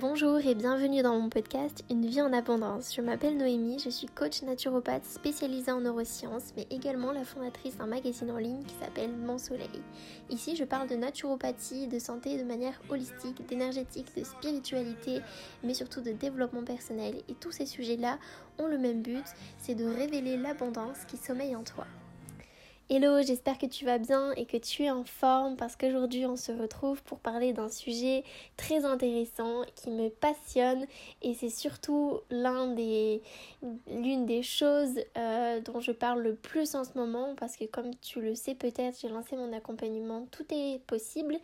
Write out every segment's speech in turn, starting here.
Bonjour et bienvenue dans mon podcast Une vie en abondance. Je m'appelle Noémie, je suis coach naturopathe spécialisée en neurosciences, mais également la fondatrice d'un magazine en ligne qui s'appelle Mon Soleil. Ici, je parle de naturopathie, de santé de manière holistique, d'énergétique, de spiritualité, mais surtout de développement personnel. Et tous ces sujets-là ont le même but, c'est de révéler l'abondance qui sommeille en toi. Hello, j'espère que tu vas bien et que tu es en forme parce qu'aujourd'hui on se retrouve pour parler d'un sujet très intéressant qui me passionne et c'est surtout l'un des, l'une des choses euh, dont je parle le plus en ce moment parce que comme tu le sais peut-être j'ai lancé mon accompagnement Tout est possible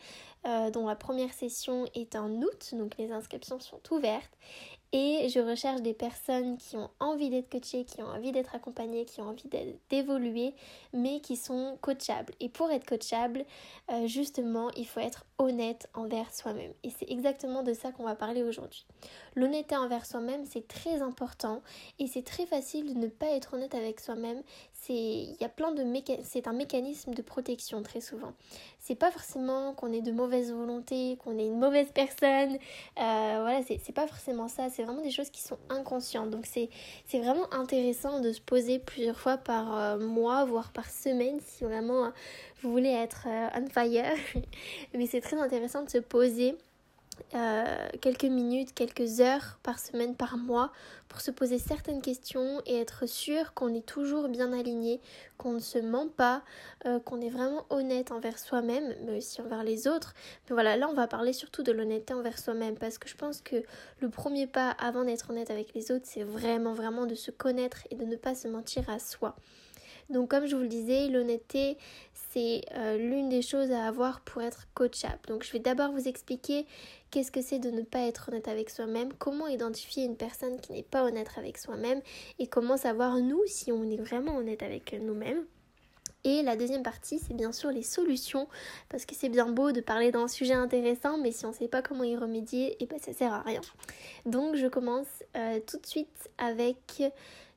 euh, dont la première session est en août donc les inscriptions sont ouvertes et je recherche des personnes qui ont envie d'être coachées, qui ont envie d'être accompagnées, qui ont envie d'évoluer, mais qui sont coachables. Et pour être coachable, euh, justement, il faut être honnête envers soi-même. Et c'est exactement de ça qu'on va parler aujourd'hui. L'honnêteté envers soi-même, c'est très important et c'est très facile de ne pas être honnête avec soi-même. C'est il y a plein de c'est un mécanisme de protection très souvent. C'est pas forcément qu'on est de mauvaise volonté, qu'on est une mauvaise personne. Euh, voilà, c'est pas forcément ça. Vraiment des choses qui sont inconscientes. Donc c'est vraiment intéressant de se poser plusieurs fois par euh, mois, voire par semaine, si vraiment vous voulez être euh, on fire. Mais c'est très intéressant de se poser euh, quelques minutes, quelques heures par semaine, par mois, pour se poser certaines questions et être sûr qu'on est toujours bien aligné, qu'on ne se ment pas, euh, qu'on est vraiment honnête envers soi-même, mais aussi envers les autres. Mais voilà, là on va parler surtout de l'honnêteté envers soi-même, parce que je pense que le premier pas avant d'être honnête avec les autres, c'est vraiment vraiment de se connaître et de ne pas se mentir à soi. Donc comme je vous le disais, l'honnêteté, c'est euh, l'une des choses à avoir pour être coachable. Donc je vais d'abord vous expliquer qu'est-ce que c'est de ne pas être honnête avec soi-même, comment identifier une personne qui n'est pas honnête avec soi-même et comment savoir nous si on est vraiment honnête avec nous-mêmes. Et la deuxième partie, c'est bien sûr les solutions, parce que c'est bien beau de parler d'un sujet intéressant, mais si on ne sait pas comment y remédier, et eh ben ça sert à rien. Donc je commence euh, tout de suite avec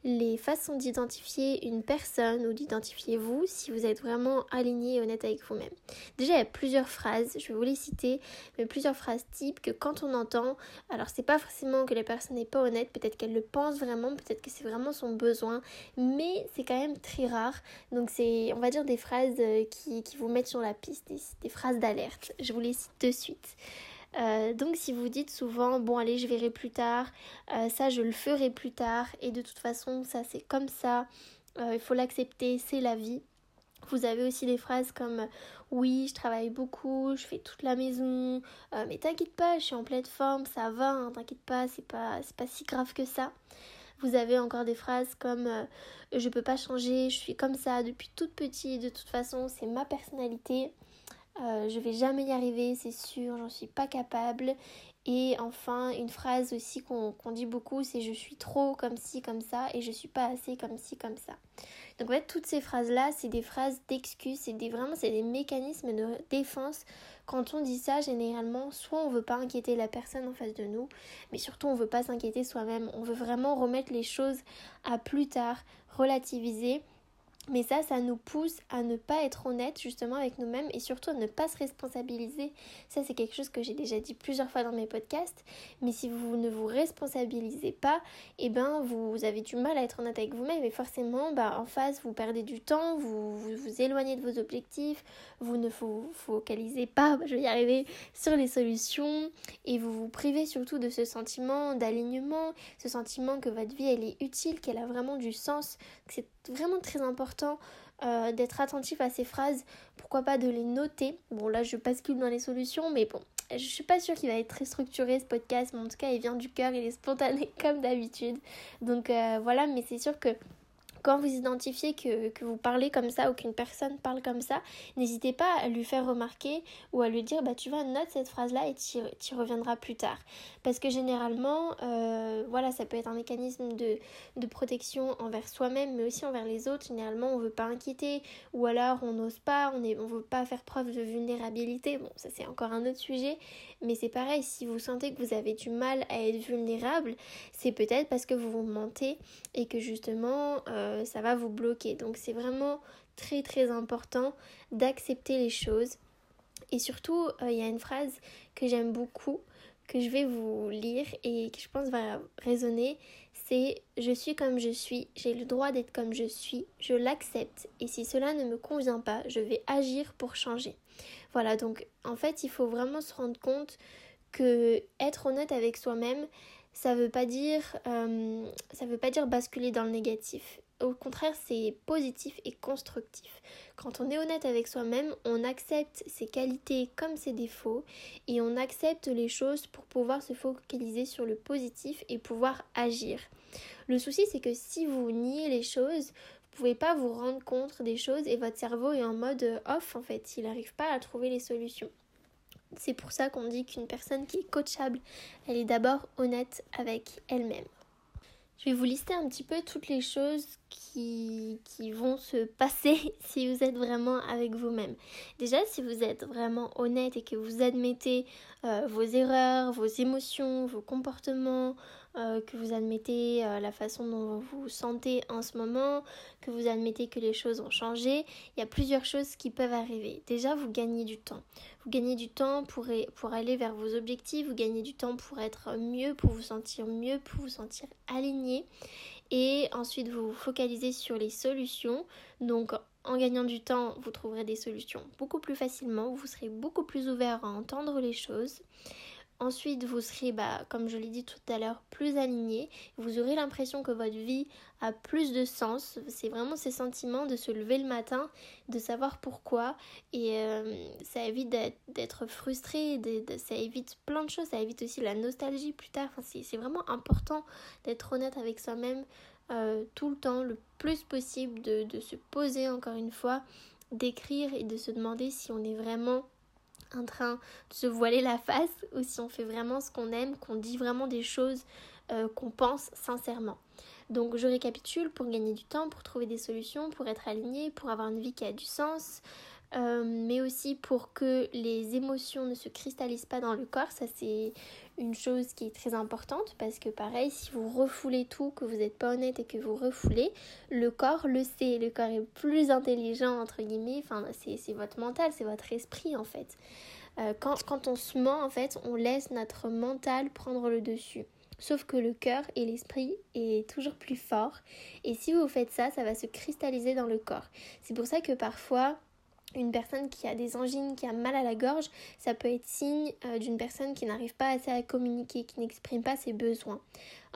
les façons d'identifier une personne ou d'identifier vous si vous êtes vraiment aligné et honnête avec vous-même. Déjà, il y a plusieurs phrases, je vais vous les citer, mais plusieurs phrases types que quand on entend, alors c'est pas forcément que la personne n'est pas honnête, peut-être qu'elle le pense vraiment, peut-être que c'est vraiment son besoin, mais c'est quand même très rare. Donc c'est, on va dire, des phrases euh, qui, vous mettent sur la piste, des, des phrases d'alerte. Je vous les cite de suite. Euh, donc si vous dites souvent bon allez je verrai plus tard, euh, ça je le ferai plus tard et de toute façon ça c'est comme ça, euh, il faut l'accepter, c'est la vie. Vous avez aussi des phrases comme oui je travaille beaucoup, je fais toute la maison, mais t'inquiète pas je suis en pleine forme, ça va, hein, t'inquiète pas c'est pas c'est pas si grave que ça. Vous avez encore des phrases comme je peux pas changer, je suis comme ça depuis toute petite, de toute façon c'est ma personnalité. Euh, je vais jamais y arriver, c'est sûr, j'en suis pas capable. Et enfin, une phrase aussi qu'on dit beaucoup, c'est je suis trop comme ci, comme ça, et je suis pas assez comme ci, comme ça. Donc en fait, toutes ces phrases-là, c'est des phrases d'excuses, c'est des, vraiment des mécanismes de défense. Quand on dit ça, généralement, soit on veut pas inquiéter la personne en face de nous, mais surtout on veut pas s'inquiéter soi-même. On veut vraiment remettre les choses à plus tard, relativiser mais ça, ça nous pousse à ne pas être honnête justement avec nous-mêmes et surtout à ne pas se responsabiliser. Ça, c'est quelque chose que j'ai déjà dit plusieurs fois dans mes podcasts. Mais si vous ne vous responsabilisez pas, eh ben vous, avez du mal à être honnête avec vous-même et forcément, bah, en face, vous perdez du temps, vous, vous éloignez de vos objectifs, vous ne vous focalisez pas, je vais y arriver, sur les solutions et vous vous privez surtout de ce sentiment d'alignement, ce sentiment que votre vie elle est utile, qu'elle a vraiment du sens. C'est vraiment très important euh, d'être attentif à ces phrases, pourquoi pas de les noter. Bon là je bascule dans les solutions, mais bon, je suis pas sûre qu'il va être très structuré ce podcast, mais en tout cas il vient du cœur, il est spontané comme d'habitude. Donc euh, voilà, mais c'est sûr que quand vous identifiez que, vous parlez comme ça ou qu'une personne parle comme ça, n'hésitez pas à lui faire remarquer ou à lui dire bah tu vas note cette phrase là et tu reviendras plus tard. Parce que généralement, euh, voilà, ça peut être un mécanisme de, protection envers soi-même mais aussi envers les autres. Généralement, on veut pas inquiéter ou alors on n'ose pas, on ne veut pas faire preuve de vulnérabilité. Bon, ça c'est encore un autre sujet, mais c'est pareil, si vous sentez que vous avez du mal à être vulnérable, c'est peut-être parce que vous vous mentez et que justement... Euh, ça va vous bloquer. Donc c'est vraiment très très important d'accepter les choses. Et surtout, euh, il y a une phrase que j'aime beaucoup, que je vais vous lire et que je pense va résonner, c'est je suis comme je suis, j'ai le droit d'être comme je suis, je l'accepte et si cela ne me convient pas, je vais agir pour changer. Voilà, donc en fait, il faut vraiment se rendre compte que être honnête avec soi-même, ça veut pas dire euh, ça veut pas dire basculer dans le négatif. Au contraire, c'est positif et constructif. Quand on est honnête avec soi-même, on accepte ses qualités comme ses défauts et on accepte les choses pour pouvoir se focaliser sur le positif et pouvoir agir. Le souci, c'est que si vous niez les choses, pouvez pas vous rendre compte des choses et votre cerveau est en mode off en fait, il n'arrive pas à trouver les solutions. C'est pour ça qu'on dit qu'une personne qui est coachable, elle est d'abord honnête avec elle-même. Je vais vous lister un petit peu toutes les choses qui, qui vont se passer si vous êtes vraiment avec vous-même. Déjà, si vous êtes vraiment honnête et que vous admettez euh, vos erreurs, vos émotions, vos comportements, euh, que vous admettez euh, la façon dont vous vous sentez en ce moment, que vous admettez que les choses ont changé, il y a plusieurs choses qui peuvent arriver. Déjà, vous gagnez du temps. Vous gagnez du temps pour, pour aller vers vos objectifs, vous gagnez du temps pour être mieux, pour vous sentir mieux, pour vous sentir aligné. Et ensuite, vous vous focalisez sur les solutions. Donc, en gagnant du temps, vous trouverez des solutions beaucoup plus facilement, vous serez beaucoup plus ouvert à entendre les choses. Ensuite, vous serez, bah, comme je l'ai dit tout à l'heure, plus aligné. Vous aurez l'impression que votre vie a plus de sens. C'est vraiment ces sentiments de se lever le matin, de savoir pourquoi. Et euh, ça évite d'être frustré, ça évite plein de choses. Ça évite aussi la nostalgie plus tard. Enfin, c'est vraiment important d'être honnête avec soi-même euh, tout le temps, le plus possible, de, de se poser encore une fois, d'écrire et de se demander si on est vraiment en train de se voiler la face ou si on fait vraiment ce qu'on aime, qu'on dit vraiment des choses euh, qu'on pense sincèrement. Donc je récapitule pour gagner du temps, pour trouver des solutions, pour être aligné, pour avoir une vie qui a du sens, euh, mais aussi pour que les émotions ne se cristallisent pas dans le corps. Ça, c'est une chose qui est très importante parce que, pareil, si vous refoulez tout, que vous n'êtes pas honnête et que vous refoulez, le corps le sait. Le corps est plus intelligent, entre guillemets. Enfin, c'est votre mental, c'est votre esprit en fait. Euh, quand, quand on se ment, en fait, on laisse notre mental prendre le dessus. Sauf que le cœur et l'esprit est toujours plus fort. Et si vous faites ça, ça va se cristalliser dans le corps. C'est pour ça que parfois, une personne qui a des angines, qui a mal à la gorge, ça peut être signe euh, d'une personne qui n'arrive pas assez à communiquer, qui n'exprime pas ses besoins.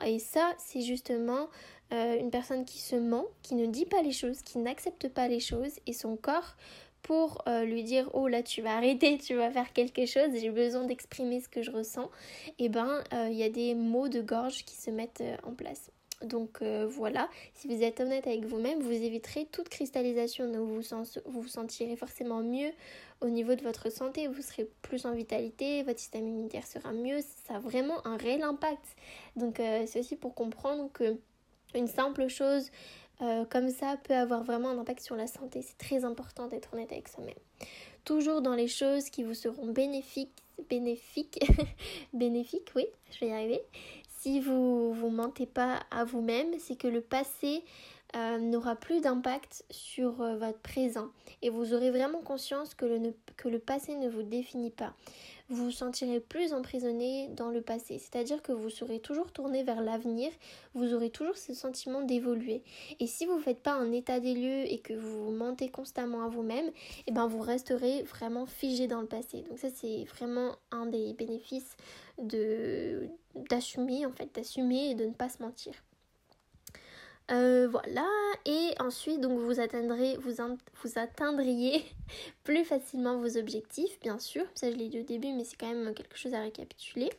Et ça, c'est justement euh, une personne qui se ment, qui ne dit pas les choses, qui n'accepte pas les choses, et son corps pour euh, lui dire oh là tu vas arrêter, tu vas faire quelque chose, j'ai besoin d'exprimer ce que je ressens, et eh ben il y a des mots de gorge qui se mettent en place. Donc euh, voilà, si vous êtes honnête avec vous-même, vous éviterez toute cristallisation, donc vous vous, sentirez forcément mieux au niveau de votre santé, vous serez plus en vitalité, votre système immunitaire sera mieux, ça a vraiment un réel impact. Donc euh, c'est aussi pour comprendre que une simple chose euh, comme ça peut avoir vraiment un impact sur la santé. C'est très important d'être honnête avec soi-même. Toujours dans les choses qui vous seront bénéfiques, bénéfiques, bénéfiques, oui, je vais y arriver si vous vous mentez pas à vous-même, c'est que le passé euh, n'aura plus d'impact sur euh, votre présent et vous aurez vraiment conscience que le, que le passé ne vous définit pas. Vous vous sentirez plus emprisonné dans le passé, c'est-à-dire que vous serez toujours tourné vers l'avenir, vous aurez toujours ce sentiment d'évoluer. Et si vous ne faites pas un état des lieux et que vous mentez constamment à vous-même, eh ben vous resterez vraiment figé dans le passé. Donc ça c'est vraiment un des bénéfices d'assumer en fait, d'assumer et de ne pas se mentir. Euh, voilà, et ensuite donc vous atteindrez, vous, vous atteindriez plus facilement vos objectifs, bien sûr. Ça je l'ai dit au début, mais c'est quand même quelque chose à récapituler.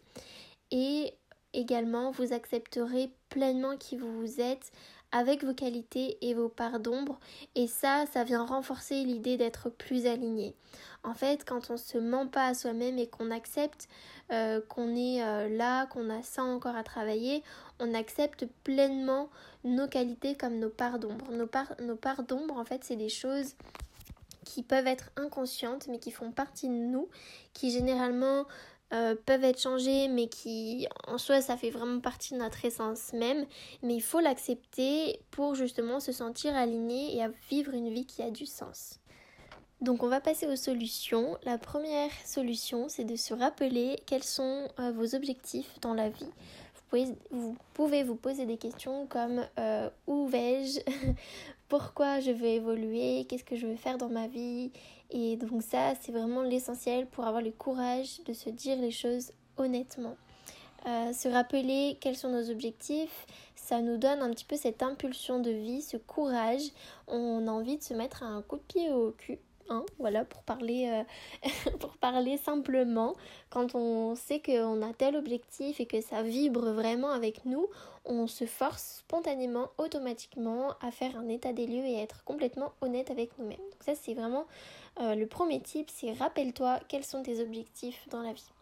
Et également, vous accepterez pleinement qui vous êtes avec vos qualités et vos parts d'ombre. Et ça, ça vient renforcer l'idée d'être plus aligné. En fait, quand on se ment pas à soi-même et qu'on accepte euh, qu'on est euh, là, qu'on a ça encore à travailler, on accepte pleinement nos qualités comme nos parts d'ombre. Nos, nos parts d'ombre, en fait, c'est des choses qui peuvent être inconscientes mais qui font partie de nous, qui généralement euh, peuvent être changées mais qui en soi ça fait vraiment partie de notre essence même. Mais il faut l'accepter pour justement se sentir aligné et à vivre une vie qui a du sens. Donc on va passer aux solutions. La première solution, c'est de se rappeler quels sont euh, vos objectifs dans la vie. Vous pouvez vous, poser des questions comme euh, où vais-je Pourquoi je veux évoluer Qu'est-ce que je veux faire dans ma vie Et donc ça, c'est vraiment l'essentiel pour avoir le courage de se dire les choses honnêtement. Euh, se rappeler quels sont nos objectifs, ça nous donne un petit peu cette impulsion de vie, ce courage. On a envie de se mettre un coup de pied au cul Hein, voilà, pour parler, euh, pour parler simplement, quand on sait qu'on a tel objectif et que ça vibre vraiment avec nous, on se force spontanément, automatiquement à faire un état des lieux et à être complètement honnête avec nous-mêmes. Donc ça, c'est vraiment euh, le premier type, c'est rappelle-toi quels sont tes objectifs dans la vie.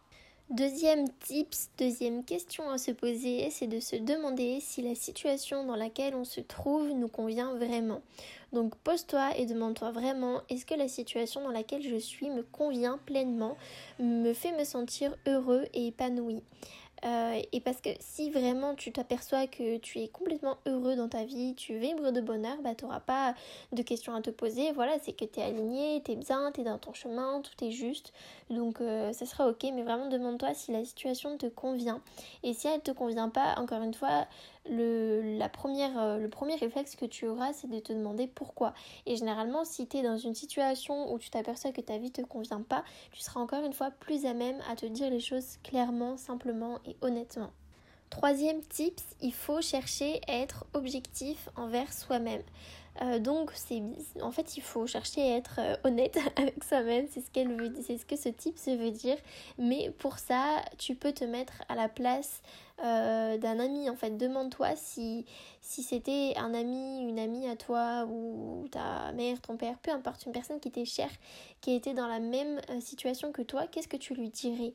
Deuxième tips, deuxième question à se poser, c'est de se demander si la situation dans laquelle on se trouve nous convient vraiment. Donc pose-toi et demande-toi vraiment, est-ce que la situation dans laquelle je suis me convient pleinement, me fait me sentir heureux et épanoui euh, et parce que si vraiment tu t'aperçois que tu es complètement heureux dans ta vie, tu vibres de bonheur, bah tu n'auras pas de questions à te poser. Voilà, c'est que tu es aligné, tu es bien, tu es dans ton chemin, tout est juste. Donc euh, ça sera ok, mais vraiment demande-toi si la situation te convient. Et si elle ne te convient pas, encore une fois, le, la première, euh, le premier réflexe que tu auras, c'est de te demander pourquoi. Et généralement, si tu es dans une situation où tu t'aperçois que ta vie ne te convient pas, tu seras encore une fois plus à même à te dire les choses clairement, simplement et honnêtement. Troisième tips, il faut chercher à être objectif envers soi-même. Euh, donc c'est en fait il faut chercher à être euh, honnête avec soi-même, c'est ce que ce type se veut dire. Mais pour ça, tu peux te mettre à la place euh, d'un ami. En fait, demande-toi si, si c'était un ami, une amie à toi, ou ta mère, ton père, peu importe, une personne qui t'est chère, qui était dans la même situation que toi, qu'est-ce que tu lui dirais?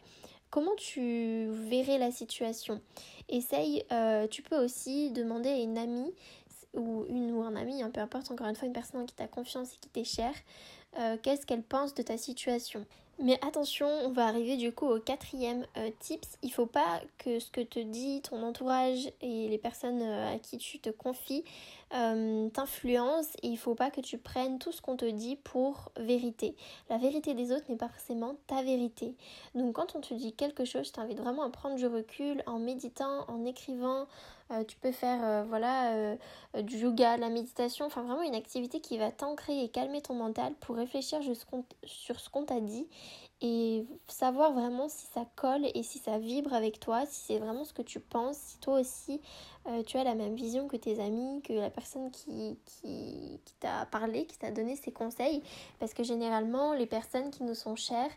Comment tu verrais la situation? Essaye, euh, tu peux aussi demander à une amie ou une ou un ami, hein, peu importe, encore une fois, une personne qui t'as confiance et qui t'est chère, qu'est-ce qu'elle pense de ta situation? Mais attention, on va arriver du coup au quatrième euh, tips. Il faut pas que ce que te dit ton entourage et les personnes euh, à qui tu te confies euh, t'influencent et il faut pas que tu prennes tout ce qu'on te dit pour vérité. La vérité des autres n'est pas forcément ta vérité. Donc quand on te dit quelque chose, je t'invite vraiment à prendre du recul en méditant, en écrivant, euh, tu peux faire euh, voilà, euh, du yoga, la méditation, enfin vraiment une activité qui va t'ancrer et calmer ton mental pour réfléchir sur ce qu'on t'a dit et savoir vraiment si ça colle et si ça vibre avec toi, si c'est vraiment ce que tu penses, si toi aussi tu as la même vision que tes amis, que la personne qui, qui, qui t'a parlé, qui t'a donné ses conseils. Parce que généralement, les personnes qui nous sont chères,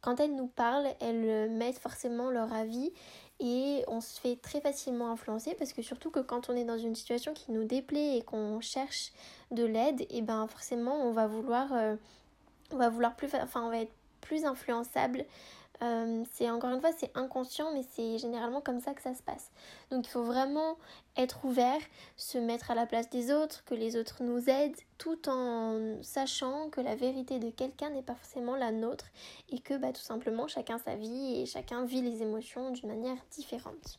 quand elles nous parlent, elles mettent forcément leur avis et on se fait très facilement influencer parce que surtout que quand on est dans une situation qui nous déplaît et qu'on cherche de l'aide, et ben forcément on va vouloir euh, on va vouloir plus enfin on va être plus influençable euh, c'est encore une fois, c'est inconscient, mais c'est généralement comme ça que ça se passe. Donc il faut vraiment être ouvert, se mettre à la place des autres, que les autres nous aident, tout en sachant que la vérité de quelqu'un n'est pas forcément la nôtre et que bah, tout simplement chacun sa vie et chacun vit les émotions d'une manière différente.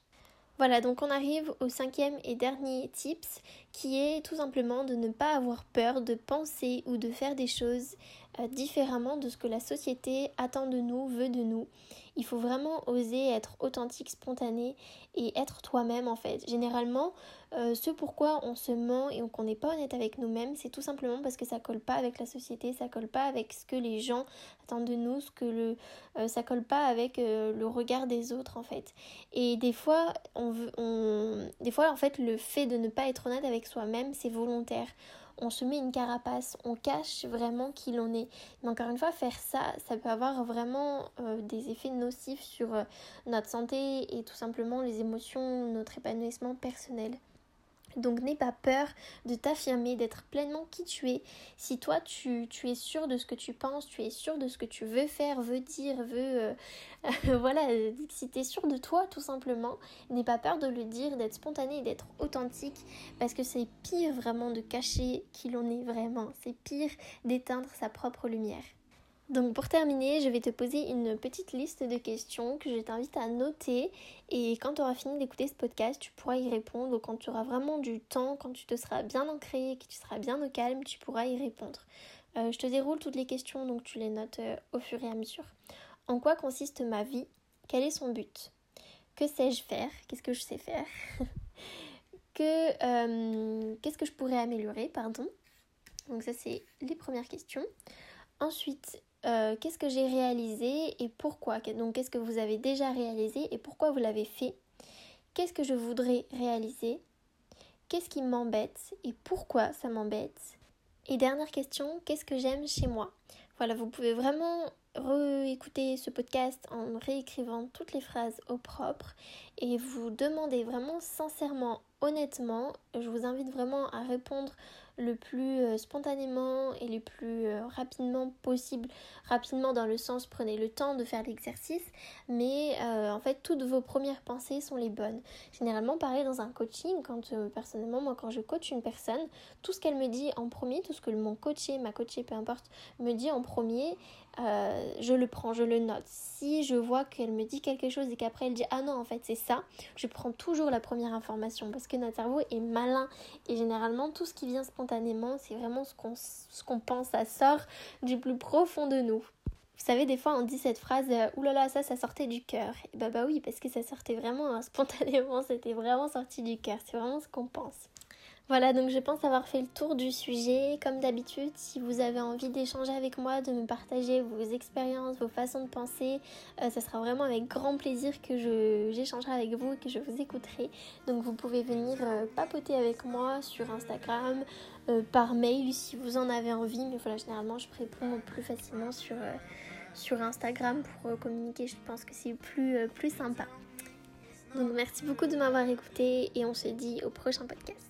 Voilà, donc on arrive au cinquième et dernier tips qui est tout simplement de ne pas avoir peur de penser ou de faire des choses différemment de ce que la société attend de nous, veut de nous. Il faut vraiment oser être authentique, spontané et être toi-même en fait. Généralement, euh, ce pourquoi on se ment et qu'on n'est pas honnête avec nous-mêmes, c'est tout simplement parce que ça colle pas avec la société, ça colle pas avec ce que les gens attendent de nous, ce que le, euh, ça colle pas avec euh, le regard des autres en fait. Et fois, on veut, des fois en fait, le fait de ne pas être honnête avec soi-même, c'est volontaire on se met une carapace, on cache vraiment qui l'on est. Mais encore une fois, faire ça, ça peut avoir vraiment euh, des effets nocifs sur euh, notre santé et tout simplement les émotions, notre épanouissement personnel. Donc n'aie pas peur de t'affirmer, d'être pleinement qui tu es. Si toi tu, tu, es sûr de ce que tu penses, tu es sûr de ce que tu veux faire, veux dire, veux... Euh, voilà, si tu es sûr de toi tout simplement, n'aie pas peur de le dire, d'être spontané, d'être authentique. Parce que c'est pire vraiment de cacher qui l'on est vraiment. C'est pire d'éteindre sa propre lumière. Donc pour terminer, je vais te poser une petite liste de questions que je t'invite à noter et quand tu auras fini d'écouter ce podcast, tu pourras y répondre. Quand tu auras vraiment du temps, quand tu te seras bien ancré, que tu seras bien au calme, tu pourras y répondre. Euh, je te déroule toutes les questions, donc tu les notes euh, au fur et à mesure. En quoi consiste ma vie? Quel est son but? Que sais-je faire? Qu'est-ce que je sais faire? Que, Qu'est-ce que je pourrais améliorer Pardon? Donc ça, c'est les premières questions. Ensuite, qu'est-ce que j'ai réalisé et pourquoi? Donc qu'est-ce que vous avez déjà réalisé et pourquoi vous l'avez fait? Qu'est-ce que je voudrais réaliser? Qu'est-ce qui m'embête et pourquoi ça m'embête? Et dernière question, qu'est-ce que j'aime chez moi? Voilà, vous pouvez vraiment réécouter ce podcast en réécrivant toutes les phrases au propre et vous demandez vraiment sincèrement, honnêtement, je vous invite vraiment à répondre le plus euh, spontanément et le plus euh, rapidement possible. Rapidement dans le sens prenez le temps de faire l'exercice, mais euh, en fait toutes vos premières pensées sont les bonnes. Généralement pareil dans un coaching, quand personnellement moi quand je coach une personne, tout ce qu'elle me dit en premier, tout ce que mon coaché, ma coachée, peu importe, me dit en premier, je le prends, je le note. Si je vois qu'elle me dit quelque chose et qu'après elle dit ah non en fait c'est ça, je prends toujours la première information parce que notre cerveau est et généralement tout ce qui vient spontanément c'est vraiment ce qu'on pense, ça sort du plus profond de nous. Vous savez, des fois on dit cette phrase euh, oulala, ça, ça sortait du cœur. Et bah, bah oui, parce que ça sortait vraiment spontanément, c'était vraiment sorti du cœur, c'est vraiment ce qu'on pense. Voilà, donc je pense avoir fait le tour du sujet. Comme d'habitude, si vous avez envie d'échanger avec moi, de me partager vos expériences, vos façons de penser, euh, ça sera vraiment avec grand plaisir que j'échangerai avec vous et que je vous écouterai. Donc vous pouvez venir euh, papoter avec moi sur Instagram, euh, par mail si vous en avez envie. Mais voilà, généralement, je réponds plus facilement sur, sur Instagram pour communiquer. Je pense que c'est plus, plus sympa. Donc merci beaucoup de m'avoir écouté et on se dit au prochain podcast.